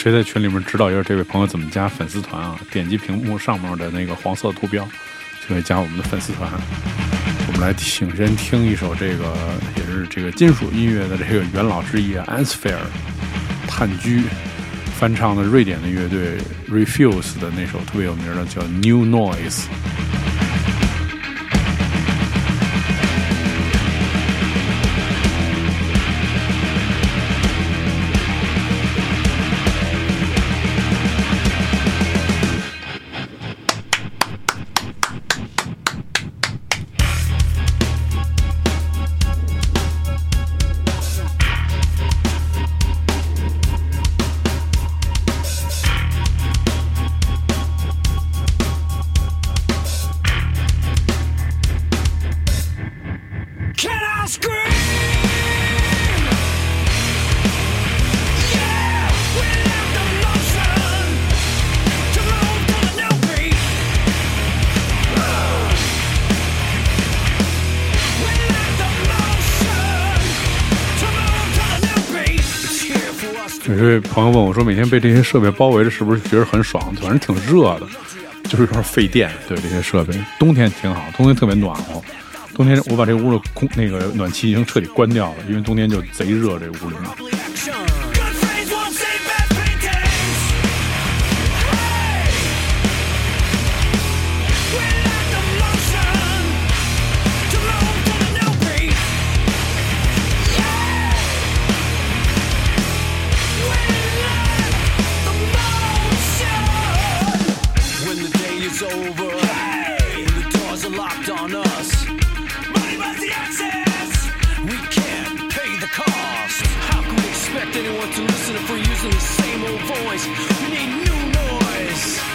谁在群里面指导一下这位朋友怎么加粉丝团啊？点击屏幕上面的那个黄色图标，就可以加我们的粉丝团。我们来请先听一首这个也是这个金属音乐的这个元老之一 a n s p h e r e 炭疽翻唱的瑞典的乐队 Refuse 的那首特别有名的叫 New Noise。被这些设备包围着，是不是觉得很爽？反正挺热的，就是有点费电。对这些设备，冬天挺好，冬天特别暖和。冬天我把这屋的空那个暖气已经彻底关掉了，因为冬天就贼热，这屋里面。” listen if we're using the same old voice. We need new noise.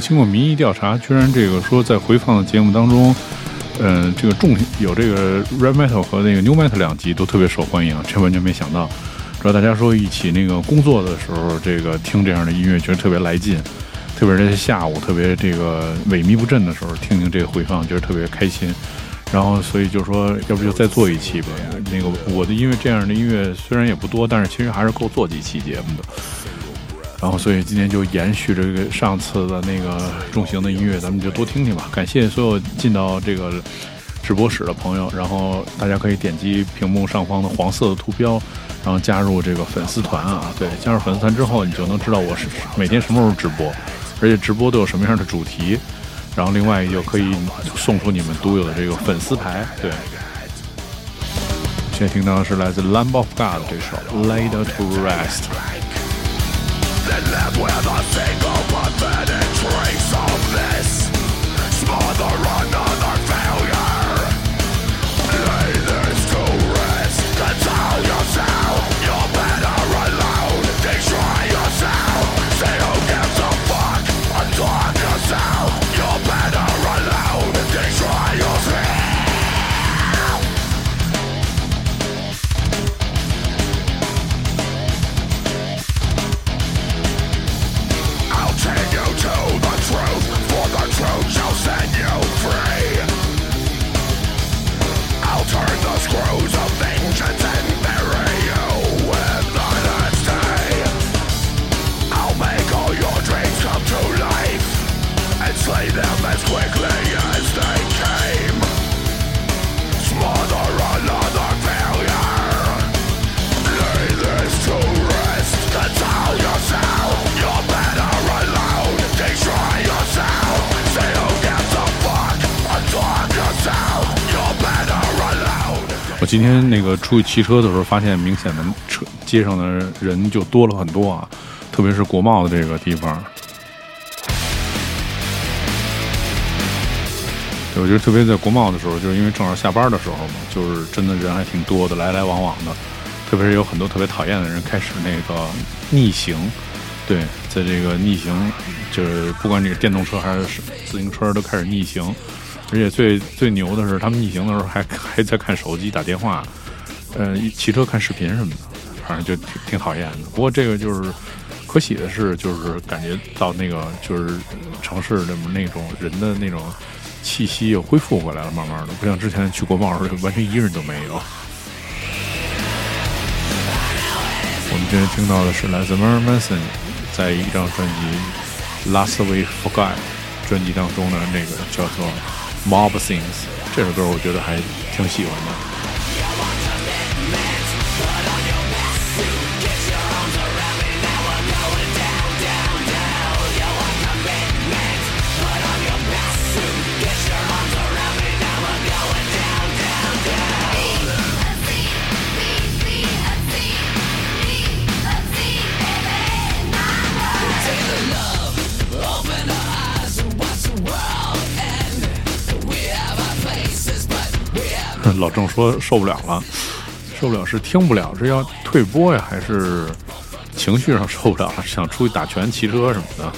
经过民意调查，居然这个说在回放的节目当中，嗯，这个重有这个 red metal 和那个 new metal 两集都特别受欢迎，这完全没想到。主要大家说一起那个工作的时候，这个听这样的音乐觉得特别来劲，特别是在下午特别这个萎靡不振的时候，听听这个回放，觉得特别开心。然后所以就说，要不就再做一期吧。那个我的音乐这样的音乐虽然也不多，但是其实还是够做几期节目的。然后，所以今天就延续这个上次的那个重型的音乐，咱们就多听听吧。感谢所有进到这个直播室的朋友，然后大家可以点击屏幕上方的黄色的图标，然后加入这个粉丝团啊。对，加入粉丝团之后，你就能知道我是每天什么时候直播，而且直播都有什么样的主题。然后，另外就可以送出你们独有的这个粉丝牌。对，现在听到的是来自 Lamb of God 这首《Laid to Rest》。Live with a single pathetic 今天那个出去骑车的时候，发现明显的车街上的人就多了很多啊，特别是国贸的这个地方。我觉得特别在国贸的时候，就是因为正好下班的时候嘛，就是真的人还挺多的，来来往往的。特别是有很多特别讨厌的人开始那个逆行，对，在这个逆行，就是不管你是电动车还是自行车，都开始逆行。而且最最牛的是，他们逆行的时候还还在看手机、打电话，呃，骑车看视频什么的，反正就挺挺讨厌的。不过这个就是可喜的是，就是感觉到那个就是城市的那种人的那种气息又恢复回来了，慢慢的，不像之前去国贸的时候完全一人都没有。我们今天听到的是来自 Mar Mason 在一张专辑《Last We Forgot》专辑当中的那个叫做《Mob Things》这首歌，我觉得还挺喜欢的。老郑说受不了了，受不了是听不了，是要退播呀，还是情绪上受不了，想出去打拳、骑车什么的？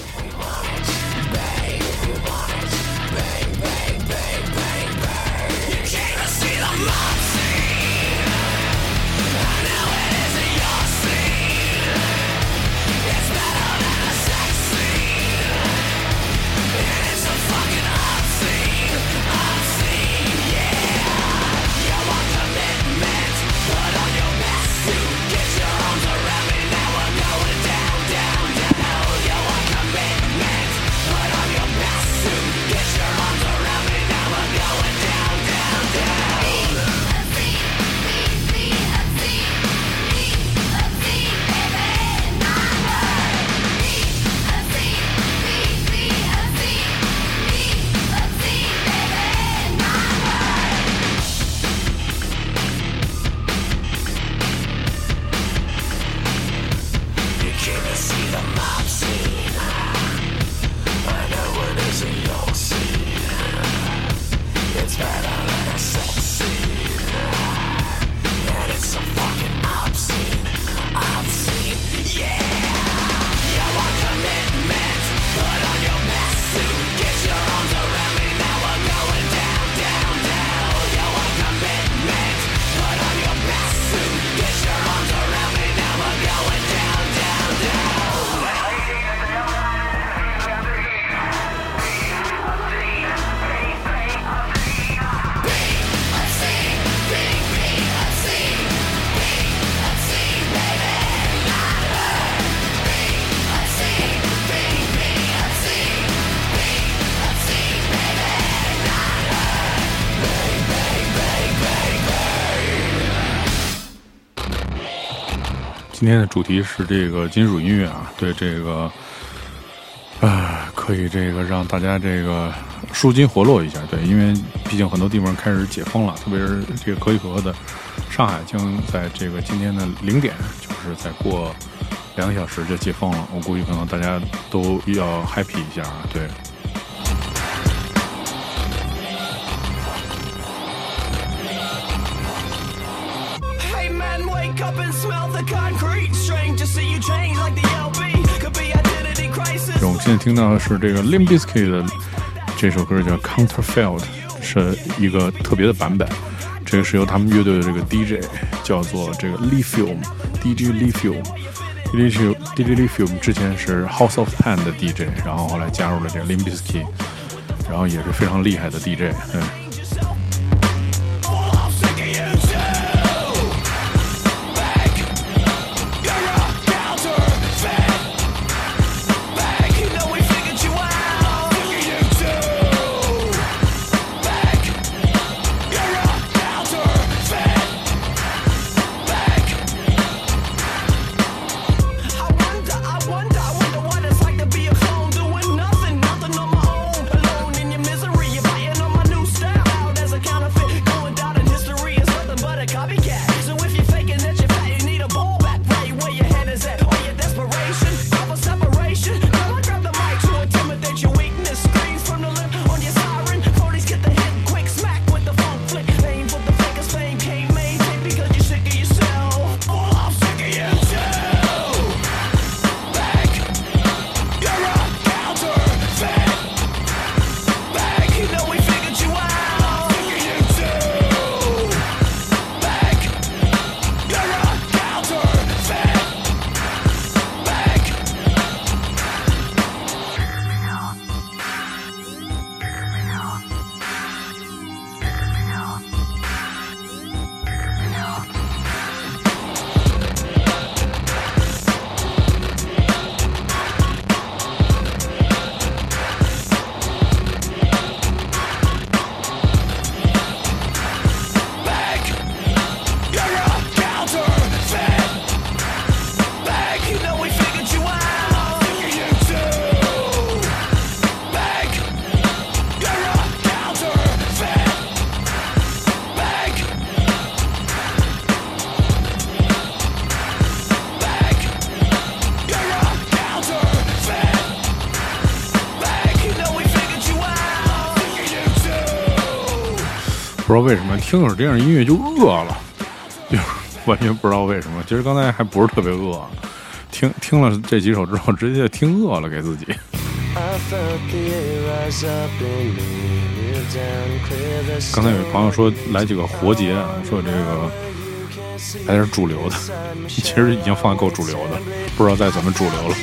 今天的主题是这个金属音乐啊，对这个，啊，可以这个让大家这个舒筋活络一下，对，因为毕竟很多地方开始解封了，特别是这个可喜可的上海，将在这个今天的零点，就是再过两个小时就解封了，我估计可能大家都要 happy 一下啊，对。现在听到的是这个 Limp Bizkit 的这首歌叫 Counterfelt，是一个特别的版本。这个是由他们乐队的这个 DJ 叫做这个 Lifium DJ Lithium，DJ DJ Lithium 之前是 House of Pain 的 DJ，然后后来加入了这个 Limp Bizkit，然后也是非常厉害的 DJ，嗯。知道为什么听会儿这样音乐就饿了，就完全不知道为什么。其实刚才还不是特别饿，听听了这几首之后，直接就听饿了，给自己。刚才有朋友说来几个活结，说这个还是主流的，其实已经放的够主流的，不知道再怎么主流了。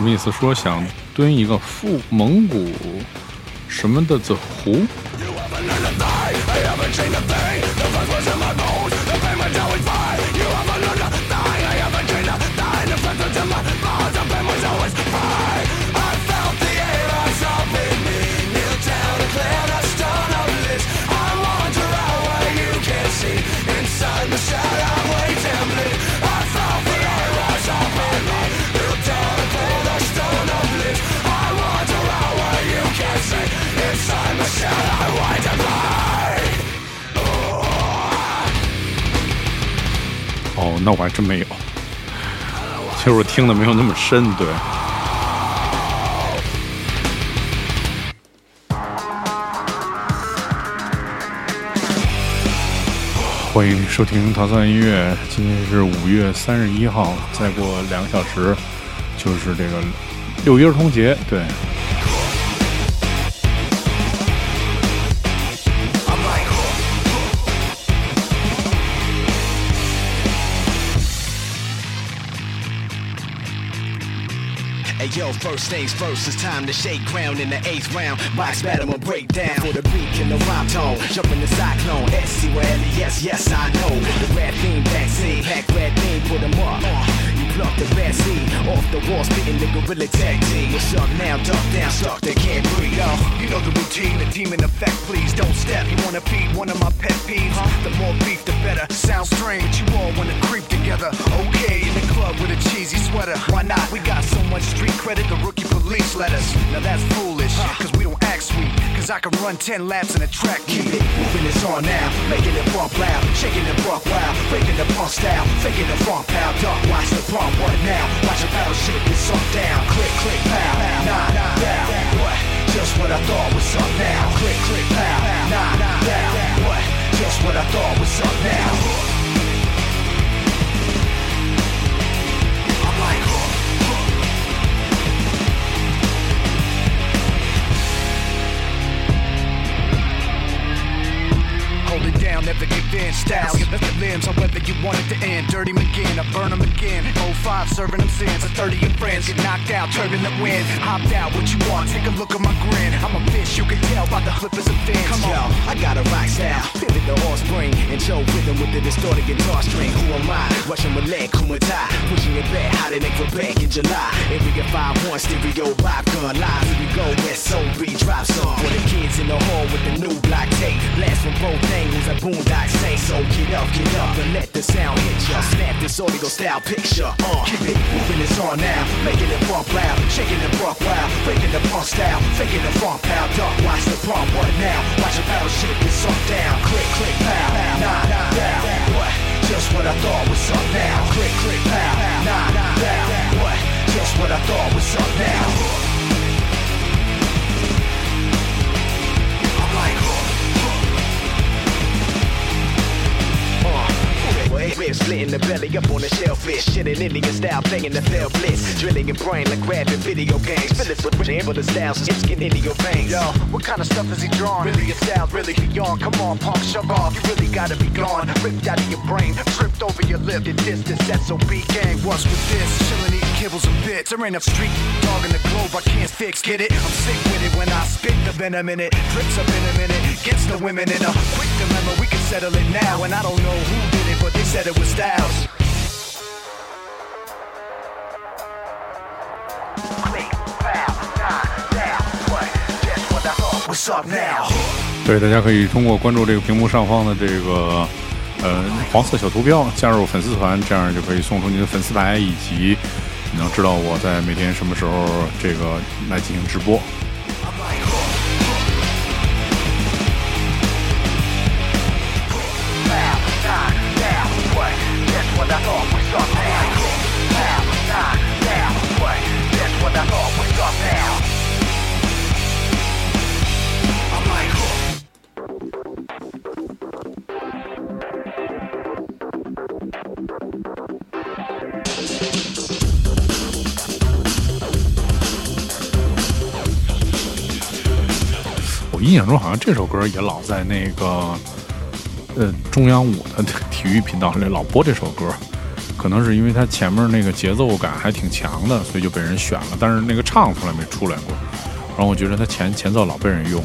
什么意思？说想蹲一个富蒙古什么的子湖，我还真没有。其实我听的没有那么深，对。欢迎收听糖蒜音乐，今天是五月三十一号，再过两个小时就是这个六一儿童节，对。First things first, it's time to shake ground in the eighth round. Box battle and break down for the beat in the rhyme tone. Jump in the cyclone, S C L yes, yes, I know. The rap theme vaccine, pack red beam, put 'em up. Pluck the seed off the wall, spitting the gorilla tag team. What's up now? Duck down, stuck, they can't breathe. Yo, You know the routine, the demon effect. Please don't step. You wanna feed one of my pet peeves? Huh? The more beef, the better. Sounds strange, but you all wanna creep together. Okay, in the club with a cheesy sweater. Why not? We got so much street credit. The rookie police let us. Now that's foolish, cause we don't act sweet. Cause I can run 10 laps in a track Keep it moving, it's on now. Making it bump loud, shaking it buck wild, breaking the punk style, faking the funk pow. Duck, watch the pump, what now? Watch a battle shit get sunk down. Click, click, pow, nah, down. What? Just what I thought was up now. Click, click, pow, nah, down. What? Just what I thought was up now. Never give in. Style, you lift the limbs, however you want it to end. Dirty McGinn, I burn 'em again. 05, serving them sins. A 30 of friends get knocked out, turbulent wind. Hopped out, what you want? Take a look at my grin. I'm a bitch, you can tell by the flippers and fins. Come Yo. I got a rock style, pivot the horse spring, and Joe rhythm with the distorted guitar string. Who am I? Russian Malek, Kumata, pushing it back, how they make for back in July. Area 5-1, stereo, vibe gun, live, here we go, SOB, drop song. For the kids in the hall with the new block tape, blast from both angles, a boondock say, so get up, get up, and let the sound hit ya. Snap this audio style picture, uh, keep it moving, it's on now, making it bump loud, shaking it buck wild, breaking the punk style, faking the funk pow, duck, watch the pump, what now? Watch a battle shit get sunk down, click, click, pow, nah, down, what? Just what I thought was up now, click, click, pow, nah, down, what? Just what I thought was up now. Ribs split in the belly up on the shellfish. Shit in Indian style, playing the fell blitz. Drilling your brain like grabbing video games. Fill it with the styles, it's getting into your veins. Yo, what kind of stuff is he drawing? Really your style, really beyond. Come on, punk, shove off. You really gotta be gone. Ripped out of your brain, tripped over your lip. Your distance, SOB gang. What's with this? Chilling, eating kibbles and bits. There ain't a street dog in the globe I can't fix. Get it? I'm sick with it when I spit the venom in it. Drips up in a minute. Gets the women in a quick dilemma. We can settle it now. And I don't know who said it was Styles. Click, pow, nah, down, what? Just what I thought was up now. 对，大家可以通过关注这个屏幕上方的这个呃黄色小图标加入粉丝团，这样就可以送出你的粉丝牌，以及你能知道我在每天什么时候这个来进行直播。说好像这首歌也老在那个呃中央五的体育频道里老播这首歌，可能是因为它前面那个节奏感还挺强的，所以就被人选了。但是那个唱从来没出来过，然后我觉得它前前奏老被人用。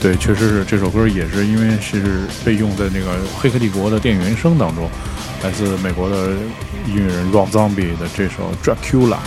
对，确实是这首歌也是因为是被用在那个《黑客帝国》的电影原声当中，来自美国的音乐人 Rob Zombie 的这首《Dracula》。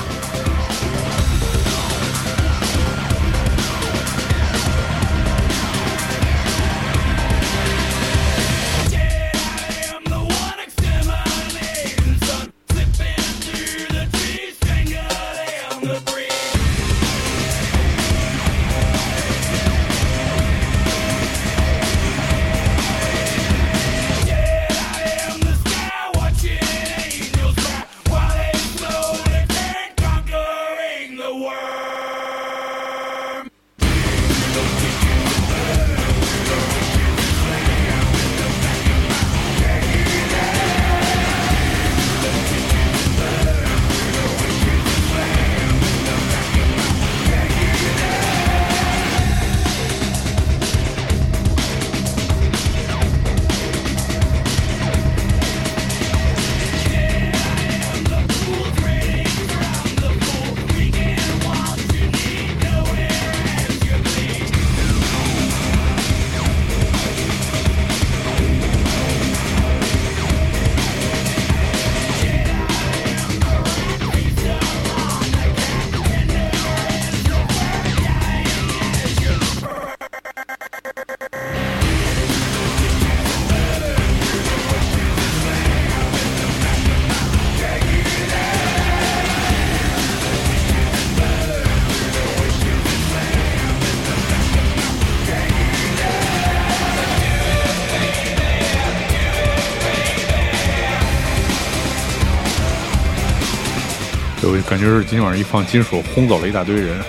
感觉是今天晚上一放金属，轰走了一大堆人。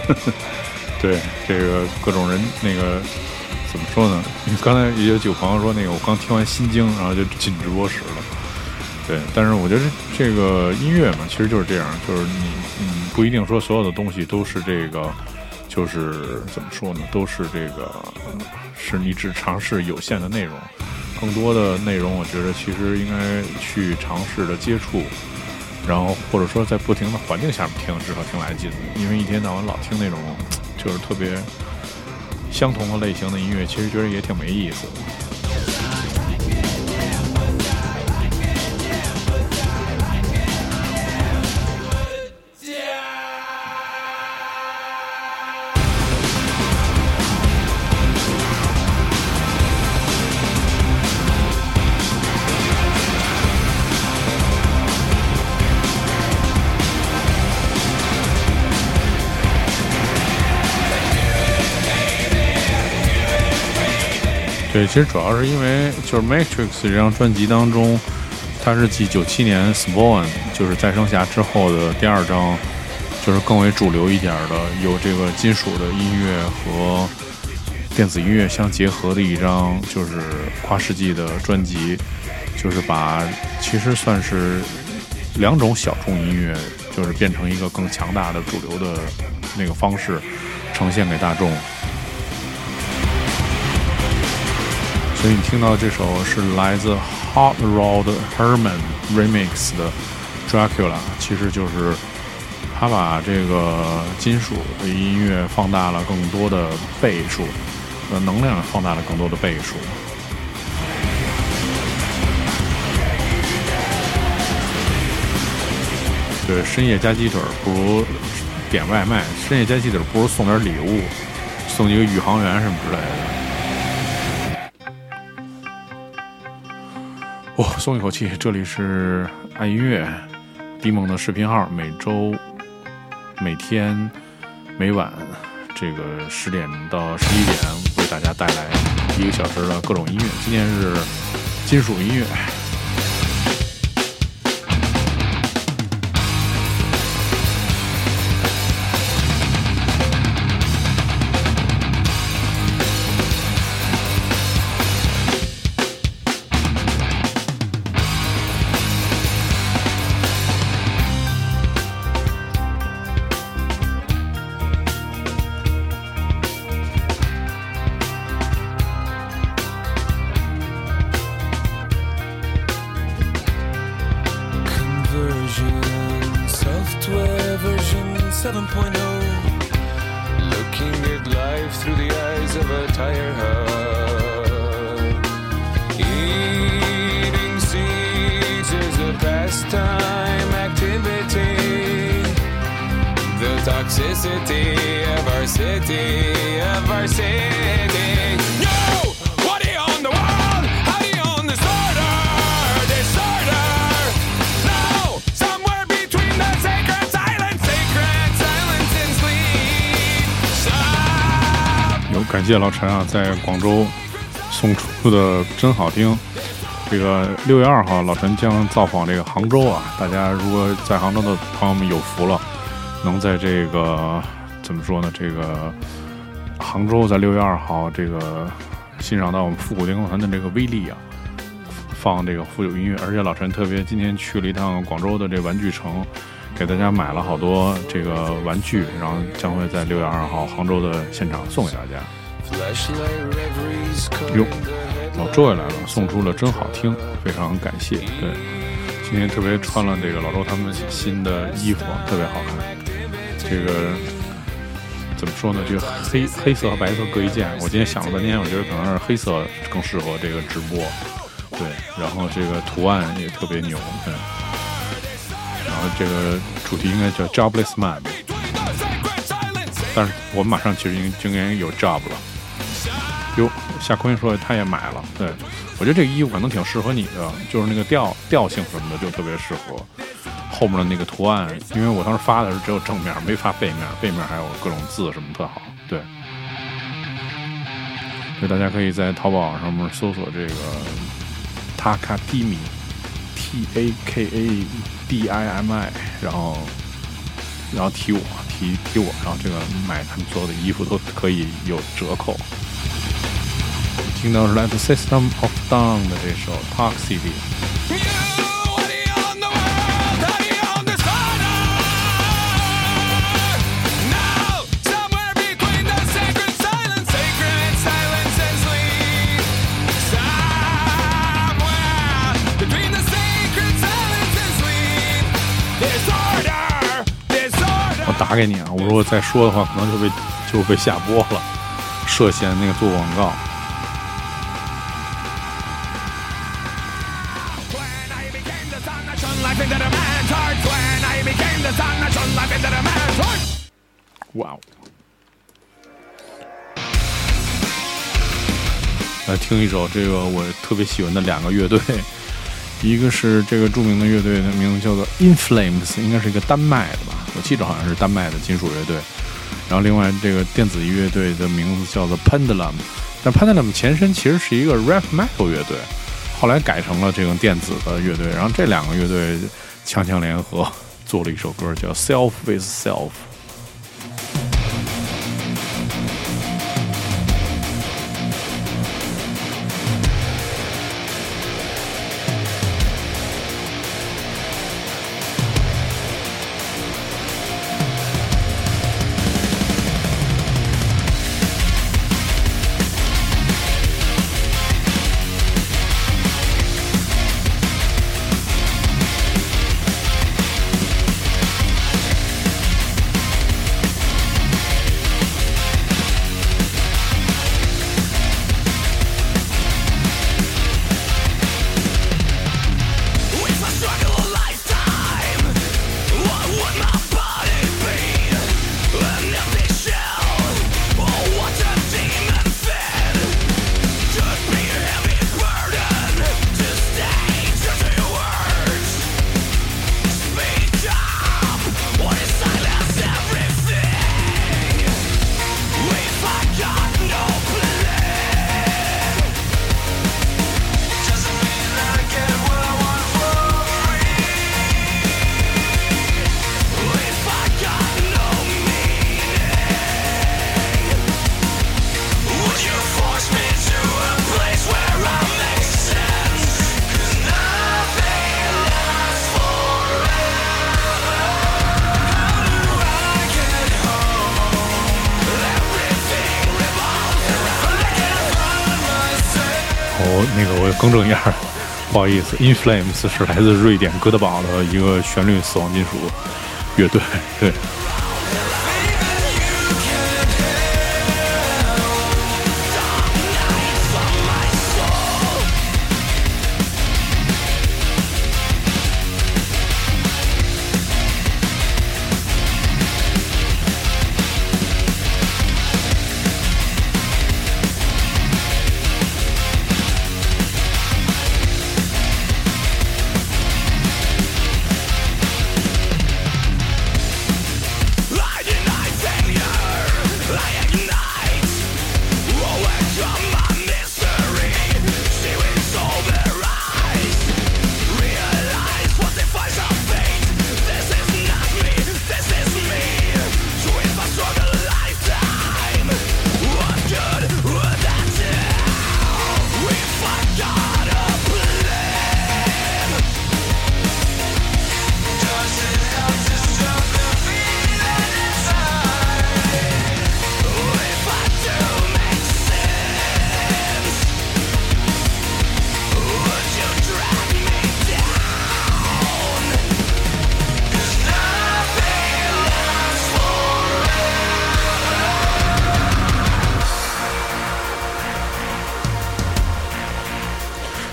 对，这个各种人，那个怎么说呢？刚才也有几个朋友说，那个我刚听完《心经》，然后就进直播室了。对，但是我觉得这个音乐嘛，其实就是这样，就是你嗯，不一定说所有的东西都是这个，就是怎么说呢，都是这个，是你只尝试有限的内容，更多的内容，我觉得其实应该去尝试的接触，然后或者说在不停的环境下面听，至少听来劲，因为一天到晚老听那种就是特别相同的类型的音乐，其实觉得也挺没意思的。对，其实主要是因为就是《Matrix》这张专辑当中，它是继九七年《Spawn》就是再生侠之后的第二张，就是更为主流一点的，有这个金属的音乐和电子音乐相结合的一张，就是跨世纪的专辑，就是把其实算是两种小众音乐，就是变成一个更强大的主流的那个方式呈现给大众。所以你听到这首是来自 Hot Rod Herman Remix 的 Dracula，其实就是他把这个金属的音乐放大了更多的倍数，呃，能量放大了更多的倍数。对，深夜加鸡腿不如点外卖，深夜加鸡腿不如送点礼物，送一个宇航员什么之类的。哇、松一口气！这里是爱音乐迪蒙的视频号，每周、每天、每晚这个十点到十一点为大家带来一个小时的各种音乐。今天是金属音乐。Life through the eyes of a tire hub. Eating seeds is a pastime activity. The toxicity of our city, of our city. 谢老陈啊，在广州送出的真好听。这个六月二号，老陈将造访这个杭州啊，大家如果在杭州的朋友们有福了，能在这个怎么说呢？这个杭州在六月二号这个欣赏到我们复古电工团的这个威力啊，放这个富有音乐，而且老陈特别今天去了一趟广州的这玩具城，给大家买了好多这个玩具，然后将会在六月二号杭州的现场送给大家。Flashlight reveries caught Yo. in the headlights. 老周也来了，送出了真好听，非常感谢。对，今天特别穿了这个老周他们新的衣服，特别好看。这个怎么说呢？这个黑黑色和白色各一件。我今天想了半天，我觉得可能是黑色更适合这个直播。对，然后这个图案也特别牛。对，然后这个主题应该叫 Jobless Man，但是我们马上其实已经就应该有 job 了。哟，夏坤说他也买了，对我觉得这个衣服可能挺适合你的，就是那个调调性什么的就特别适合。后面的那个图案，因为我当时发的是只有正面，没发背面，背面还有各种字什么特好，对。所以大家可以在淘宝上面搜索这个 Takatimi T A K A D I M I，然后然后提我提提我，然后这个买他们所有的衣服都可以有折扣。听到是来自 System of Down 的这首 Talk City。我打给你啊！我如果再说的话，可能就被就被下播了，涉嫌那个做广告。哇哦。来听一首这个我特别喜欢的两个乐队。一个是这个著名的乐队的名字叫做 inflames 应该是一个丹麦的吧？我记得好像是丹麦的金属乐队。然后另外这个电子乐队的名字叫做 Pendulum，但 Pendulum 前身其实是一个 rap metal 乐队，后来改成了这种电子的乐队。然后这两个乐队强强联合做了一首歌叫 Self with Self。个我更正一下，不好意思，In Flames 是来自瑞典哥德堡的一个旋律死亡金属乐队。对，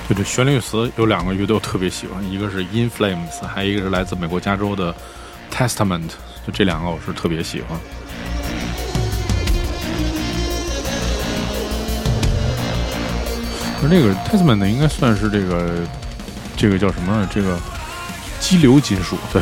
就这旋律词有两个乐队我特别喜欢，一个是 In Flames，还有一个是来自美国加州的 Testament，就这两个我是特别喜欢。而那个 Testament，应该算是这个这个叫什么？这个激流金属，对。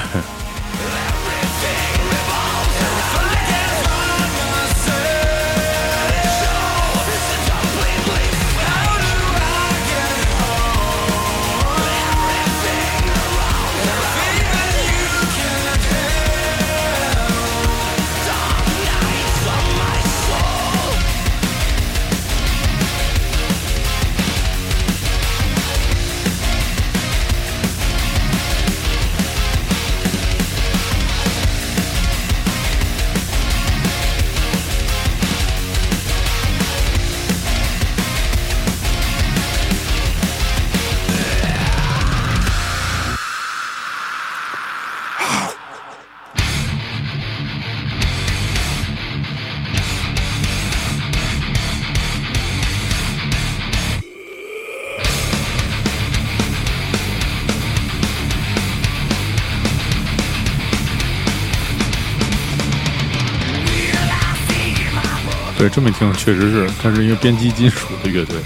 没，听确实是，它是一个编辑金属的乐队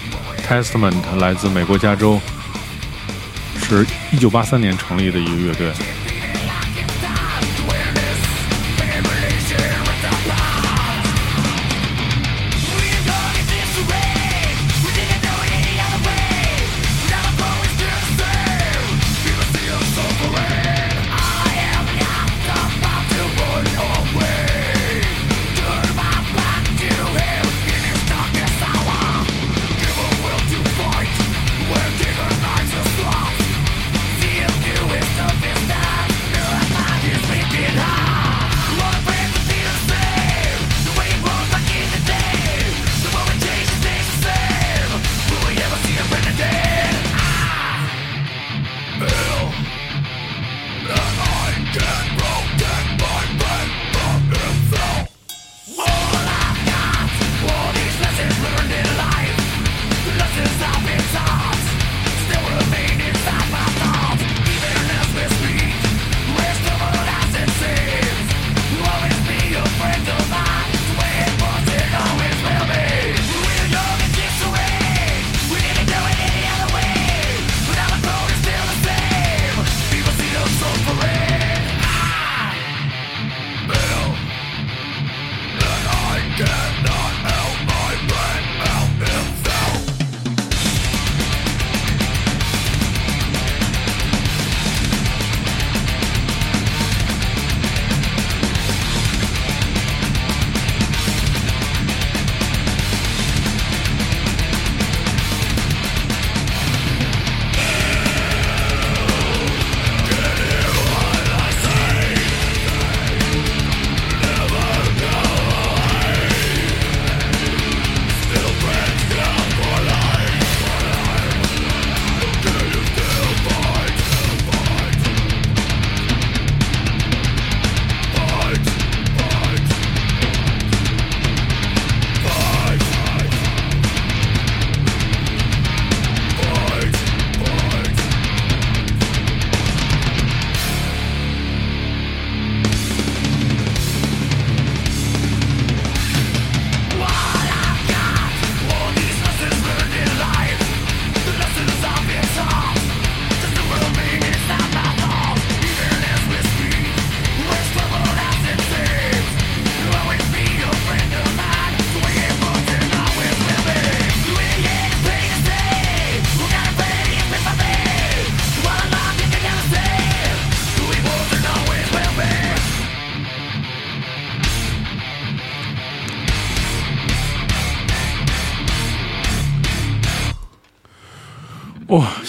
，Testament 来自美国加州，是一九八三年成立的一个乐队。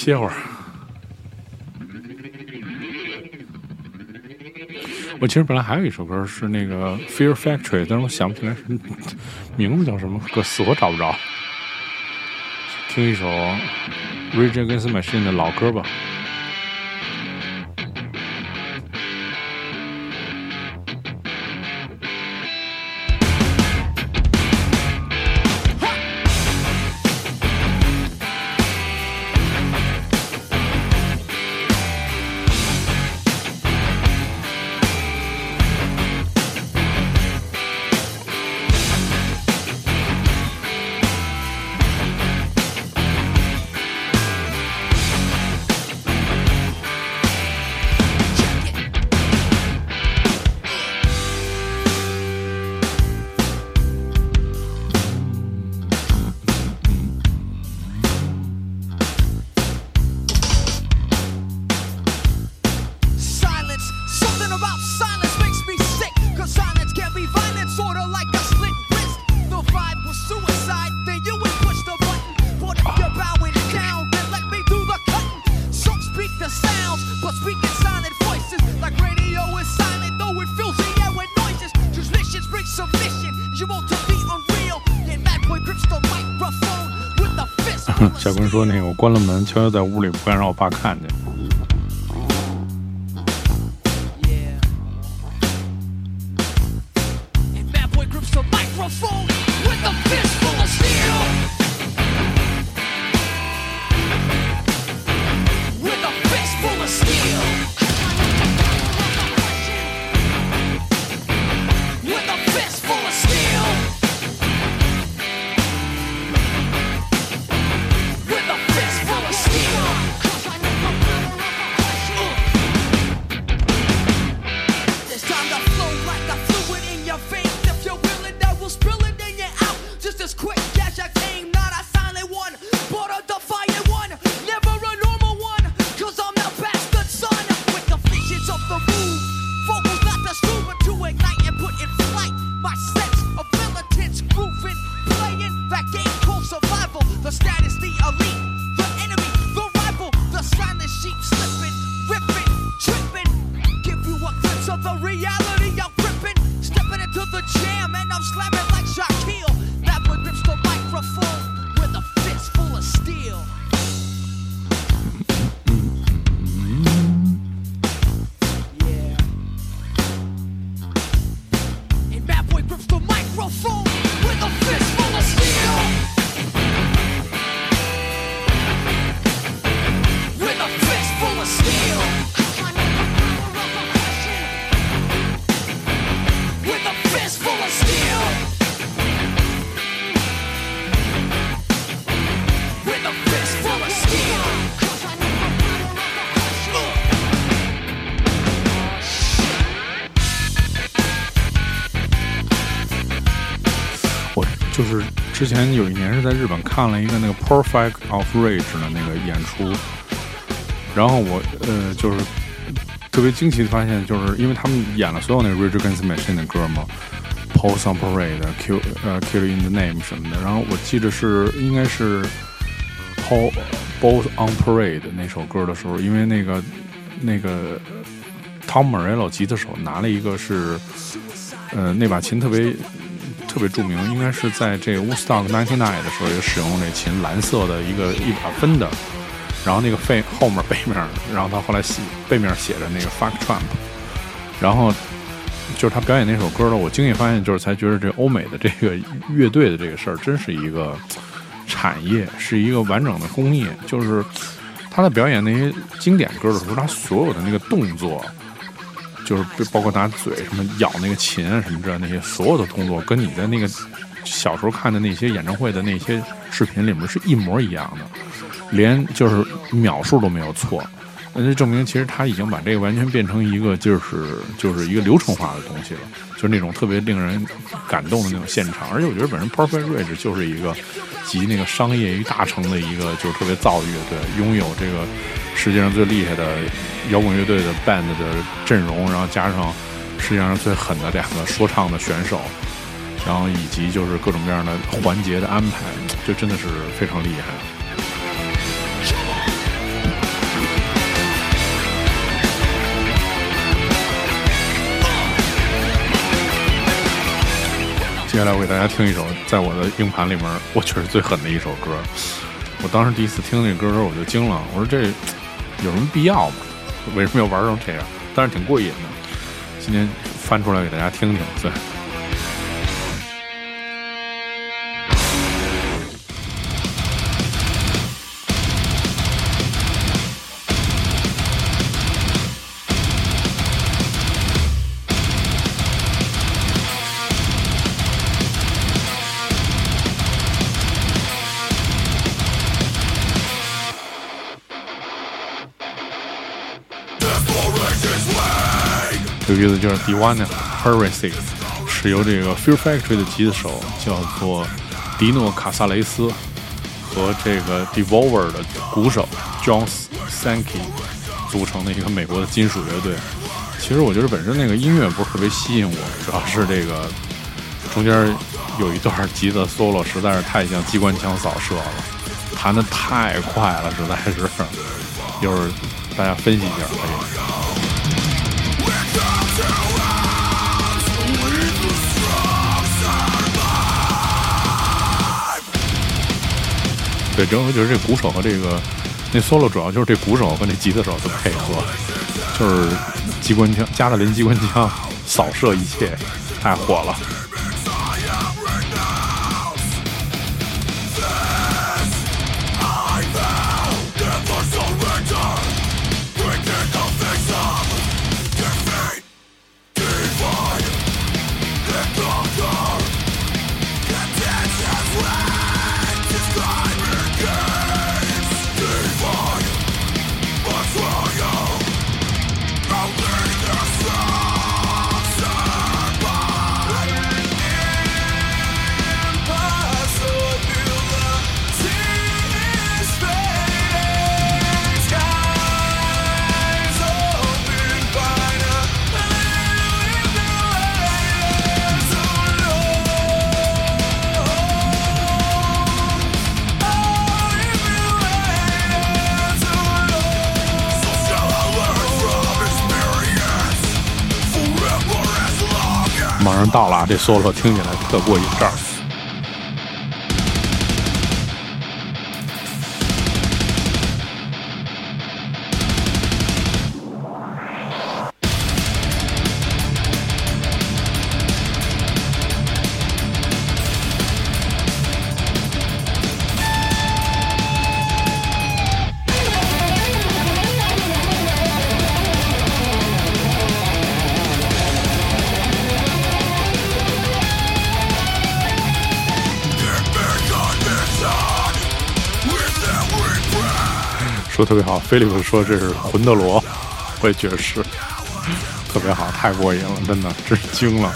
歇会儿。我其实本来还有一首歌是那个 Fear Factory，但是我想不起来是名字叫什么歌，死活找不着。听一首 Rage Against Machine 的老歌吧。说：“那个我关了门，悄悄在屋里，不敢让我爸看见。前有一年是在日本看了一个那个 Perfect of Rage 的那个演出，然后我呃就是特别惊奇的发现，就是因为他们演了所有那个 Rage Against Machine 的歌嘛，Post on Parade、Kill 呃 Kill in the Name 什么的，然后我记得是应该是 Post Both on Parade 那首歌的时候，因为那个那个 Tom Morello 吉他手拿了一个是呃那把琴特别。特别著名，应该是在这个 Woodstock 99的时候也使用这琴，蓝色的一个一把分的，然后那个背后面背面，然后他后来写背面写着那个 Fuck Trump，然后就是他表演那首歌呢，我惊异发现就是才觉得这欧美的这个乐队的这个事儿真是一个产业，是一个完整的工业，就是他在表演那些经典歌的时候，他所有的那个动作。就是包括拿嘴什么咬那个琴啊什么之类的那些所有的动作，跟你在那个小时候看的那些演唱会的那些视频里面是一模一样的，连就是秒数都没有错。那就证明其实他已经把这个完全变成一个就是就是一个流程化的东西了，就是那种特别令人感动的那种现场。而且我觉得本身 Perfect Rage 就是一个集那个商业于大成的一个就是特别造的乐队，拥有这个世界上最厉害的摇滚乐队的 band 的阵容，然后加上世界上最狠的两个说唱的选手，然后以及就是各种各样的环节的安排，就真的是非常厉害。接下来我给大家听一首，在我的硬盘里面，我确实最狠的一首歌。我当时第一次听那歌的时候，我就惊了，我说这有什么必要吗？为什么要玩成这样？但是挺过瘾的。今天翻出来给大家听听，对。有意思就是 Divine Heresy 是由这个 Fear Factory 的吉他手叫做迪诺卡萨雷斯和这个 Devolver 的鼓手 John Sankey 组成的一个美国的金属乐队。其实我觉得本身那个音乐不是特别吸引我，主要是这个中间有一段吉他 solo 实在是太像机关枪扫射了，弹的太快了，实在是。一会儿大家分析一下可以。对，整个就是这鼓手和这个那 solo 主要就是这鼓手和那吉他手的配合，就是机关枪加特林机关枪扫射一切，太火了。这 solo 听起来特过瘾。这儿，说特别好。菲利普说这是魂斗罗，我也觉得是，特别好，太过瘾了，真的，真是惊了。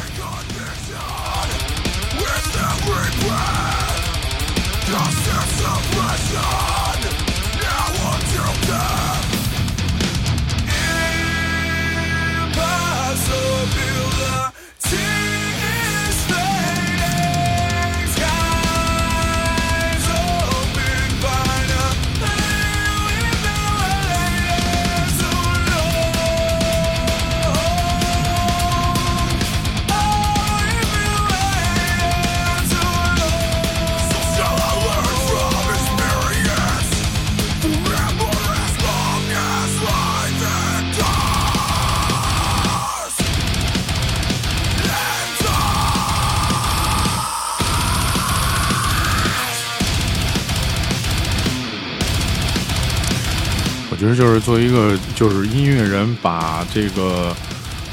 一个就是音乐人，把这个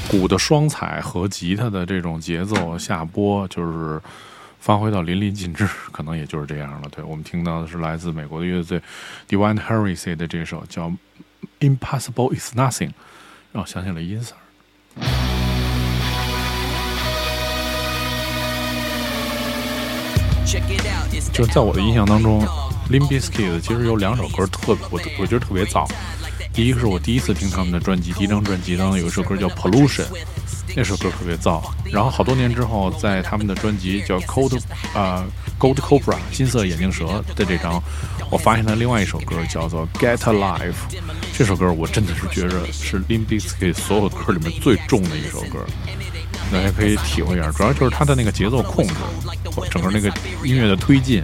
鼓的双踩和吉他的这种节奏下拨，就是发挥到淋漓尽致，可能也就是这样了。对我们听到的是来自美国的乐队 Divine Heresy 的这首叫《Impossible Is Nothing》，让我想起了 Insert。就在我的印象当中 Limp Bizkit 其实有两首歌特我我觉得特别早。第一个是我第一次听他们的专辑，第一张专辑当中有一首歌叫《Pollution》，那首歌特别燥。然后好多年之后，在他们的专辑叫《Cold 啊、Gold Cobra》金色眼镜蛇的这张，我发现了另外一首歌叫做《Get Alive》。这首歌我真的是觉着是 Limp Bizkit 所有歌里面最重的一首歌。大家可以体会一下，主要就是它的那个节奏控制，整个那个音乐的推进，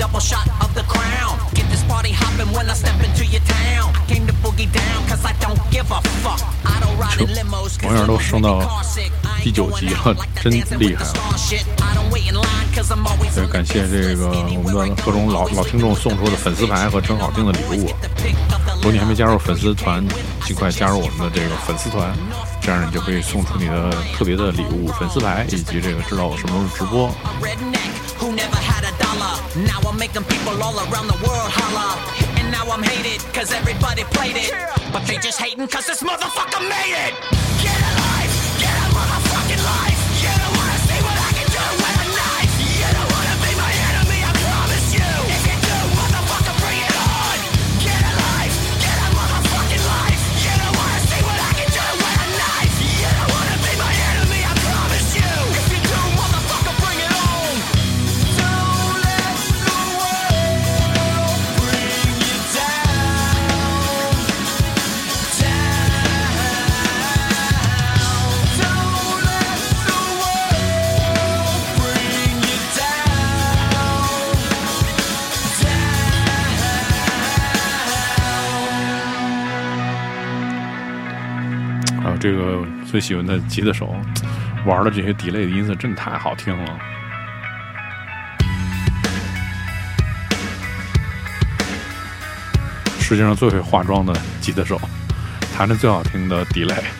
double shot of the crown. Get this party hopping when I step into your town. I came to boogie down cause I don't give a fuck. I don't ride in limos 'cause I'm car sick. I ain't 第九 going 集 out 了 like the 真 dancing 厉 with 害 the star shit. I don't wait in line cause I'm always 也 on the 感谢.这个我们的各种老老听众送出的粉丝牌和真好听的礼物。如果你还没加入粉丝团，尽快加入我们的这个粉丝团，这样你就可以送出你的特别的礼物、粉丝牌，以及这个知道我什么时候直播。Now I'm making people all around the world holler. And now I'm hated cause everybody played it. But they just hating cause this motherfucker made it. Get alive, 这个最喜欢的吉他手玩的这些 delay 的音色真的太好听了。世界上最会化妆的吉他手，弹的最好听的 delay。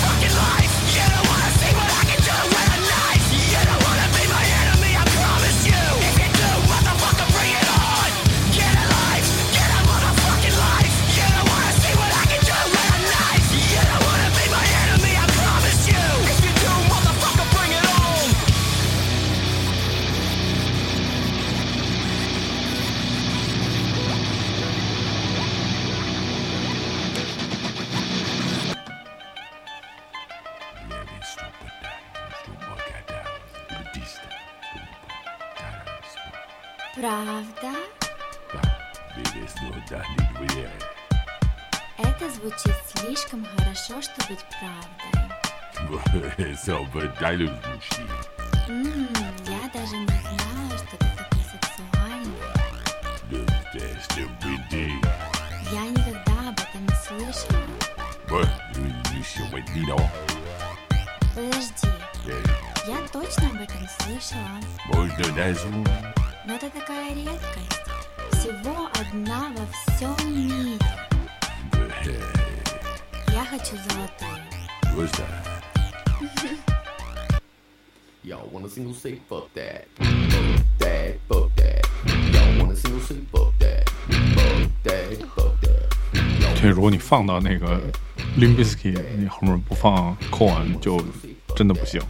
Правда? Да, пересну дали две. Это звучит слишком хорошо, чтобы быть правдой. Особо дали звучит. Я даже не знала, что ты такой сексуальный. Да ты беды. Я никогда об этом не слышала. Вот, еще водила. Подожди, я точно об этом слышала. Можно даже. 对，如果你放到那个 Limbisky，你后面不放空，就真的不行。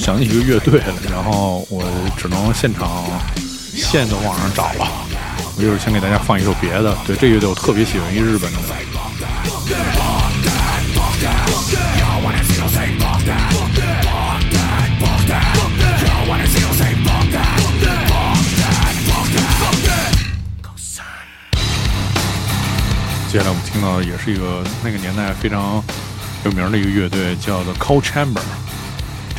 想起一个乐队了，然后我只能现场现的网上找了。我一会儿先给大家放一首别的，对这乐队我特别喜欢，一日本的。接下来我们听到的也是一个那个年代非常有名的一个乐队，叫做 Cold Chamber。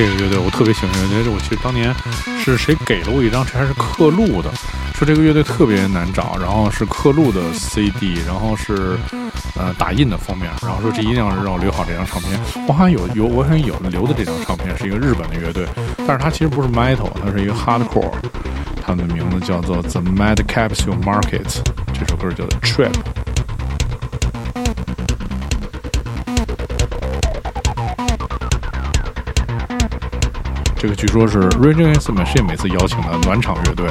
这个乐队，我特别喜欢这个乐队。我记得当年是谁给了我一张，这还是刻录的，说这个乐队特别难找，然后是刻录的 CD，然后是呃打印的封面，然后说这一定要让我留好这张唱片。我好像有有，我好像有留的这张唱片，是一个日本的乐队，但是它其实不是 metal，它是一个 hardcore，他们的名字叫做 The Mad Capsule Market，这首歌叫做 Trip。这个据说是 Rage Against Machine 每次邀请的暖场乐队。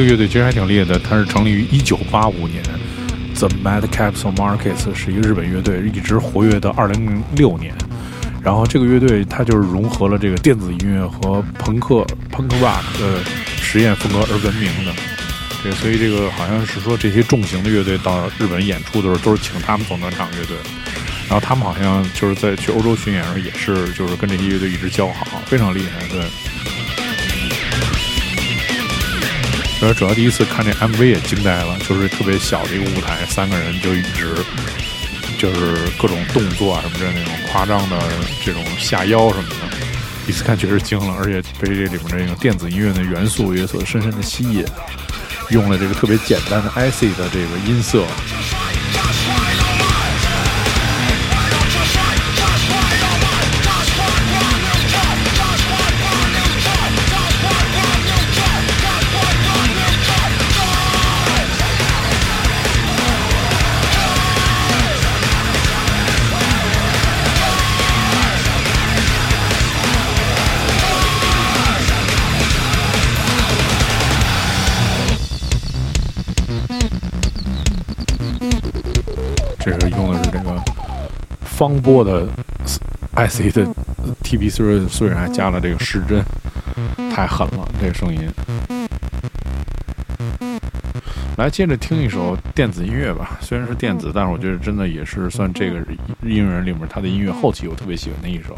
这个乐队其实还挺厉害的，它是成立于一九八五年，The Mad Capsule Markets 是一个日本乐队，一直活跃到二零零六年。然后这个乐队它就是融合了这个电子音乐和朋克 punk rock 的实验风格而闻名的。对，所以这个好像是说这些重型的乐队到日本演出的时候，都是请他们做暖场乐队。然后他们好像就是在去欧洲巡演的时候，也是就是跟这些乐队一直交好，非常厉害。对。主要主要第一次看这 MV 也惊呆了，就是特别小的一个舞台，三个人就一直就是各种动作啊什么的那种夸张的这种下腰什么的，一次看确实惊了，而且被这里面这个电子音乐的元素有所深深的吸引，用了这个特别简单的 IC 的这个音色。方波的 IC 的 TB3，虽然还加了这个失真，太狠了，这个声音。来，接着听一首电子音乐吧。虽然是电子，但是我觉得真的也是算这个音乐人里面他的音乐后期我特别喜欢的一首。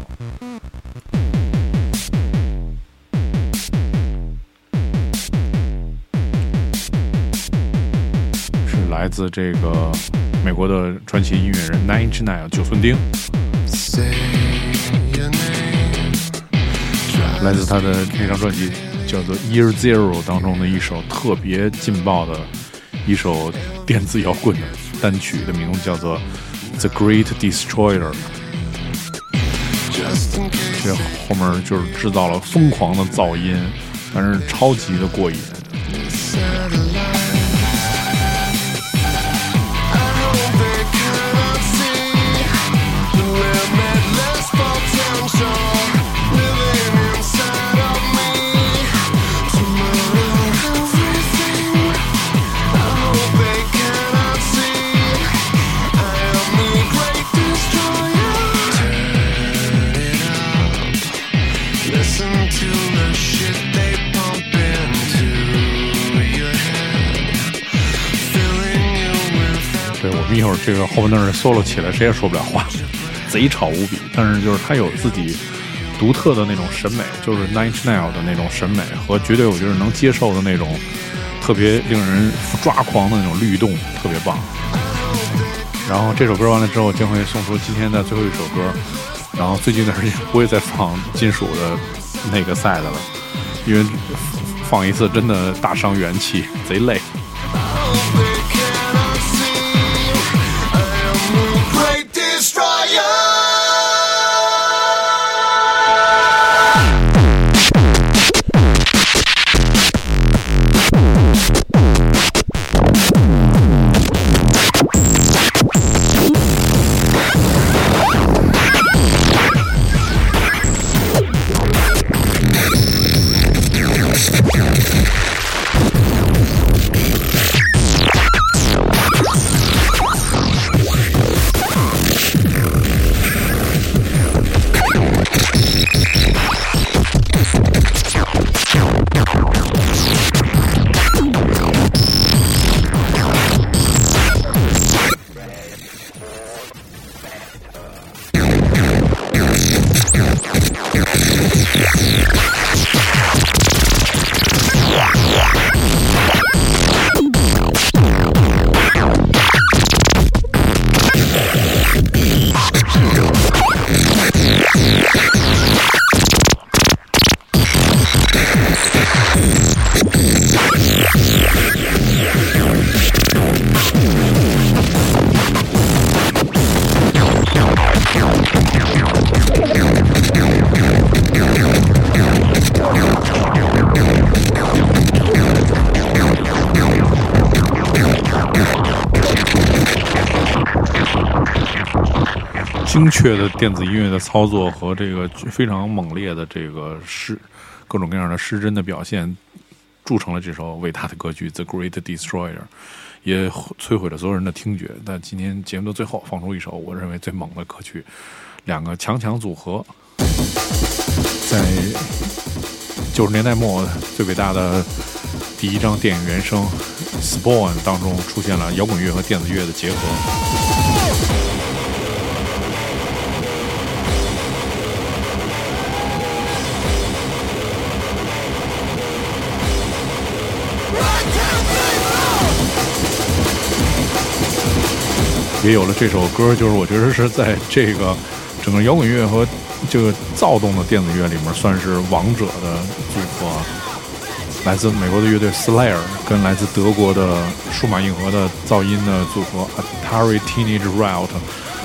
是来自这个美国的传奇音乐人 Nine Inch Nails 九寸钉，来自他的那张专辑叫做《Year Zero》当中的一首特别劲爆的一首电子摇滚的单曲，的名字叫做《The Great Destroyer》。这后面就是制造了疯狂的噪音，但是超级的过瘾。这个后边那 solo 起来，谁也说不了话，贼吵无比。但是就是他有自己独特的那种审美，就是 Nine Inch n a i l 的那种审美和绝对我觉得能接受的那种特别令人抓狂的那种律动，特别棒。然后这首歌完了之后，将会送出今天的最后一首歌。然后最近一段时间不会再放金属的那个赛的了，因为放一次真的大伤元气，贼累。电子音乐的操作和这个非常猛烈的这个失各种各样的失真的表现，铸成了这首伟大的歌曲《The Great Destroyer》，也摧毁了所有人的听觉。但今天节目的最后放出一首我认为最猛的歌曲，两个强强组合，在九十年代末最伟大的第一张电影原声《Spawn》当中出现了摇滚乐和电子乐的结合。也有了这首歌，就是我觉得是在这个整个摇滚乐和这个躁动的电子乐里面算是王者的组合。来自美国的乐队 Slayer 跟来自德国的数码硬核的噪音的组合 Atari Teenage Riot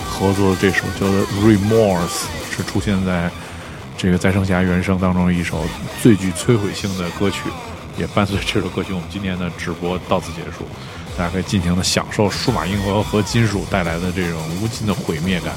合作的这首叫做《Remorse》，是出现在这个《再生侠》原声当中一首最具摧毁性的歌曲，也伴随这首歌曲，我们今天的直播到此结束。大家可以尽情的享受数码硬核和金属带来的这种无尽的毁灭感。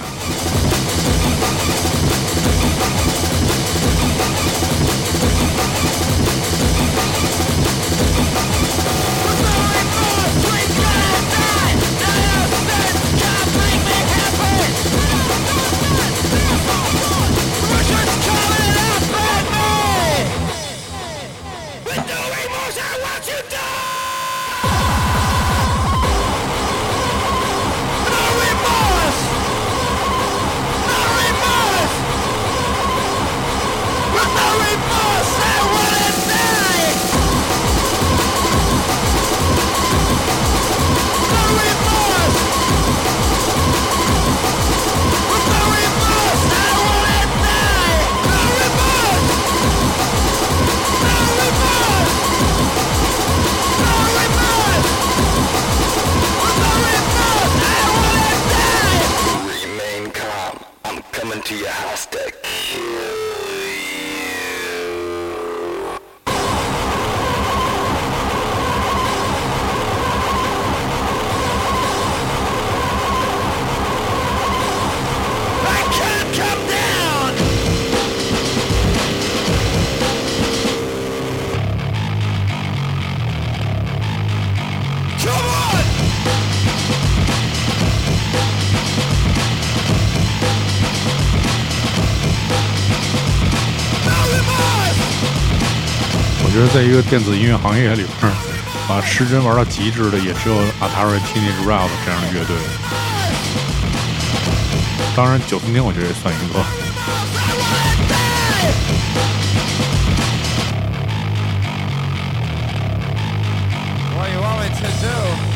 在一个电子音乐行业里边，把失真玩到极致的，也只有 Atari Teenage Riot 这样的乐队。当然，九重天我觉得也算一个。What you want me to do?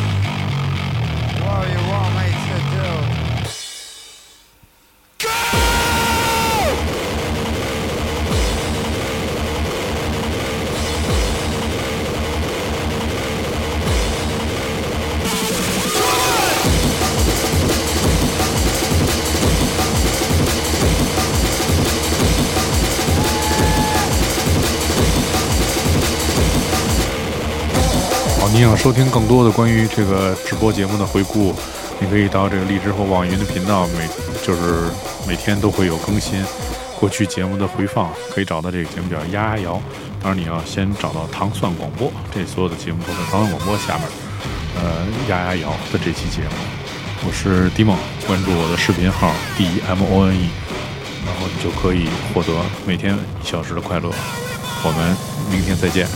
收听更多的关于这个直播节目的回顾，你可以到这个荔枝或网易云的频道，每就是每天都会有更新过去节目的回放，可以找到这个节目叫“丫丫摇”。当然，你要先找到糖蒜广播，这所有的节目都在糖蒜广播下面。呃，丫丫摇的这期节目，我是迪梦，关注我的视频号 D M O N E，然后你就可以获得每天一小时的快乐。我们明天再见。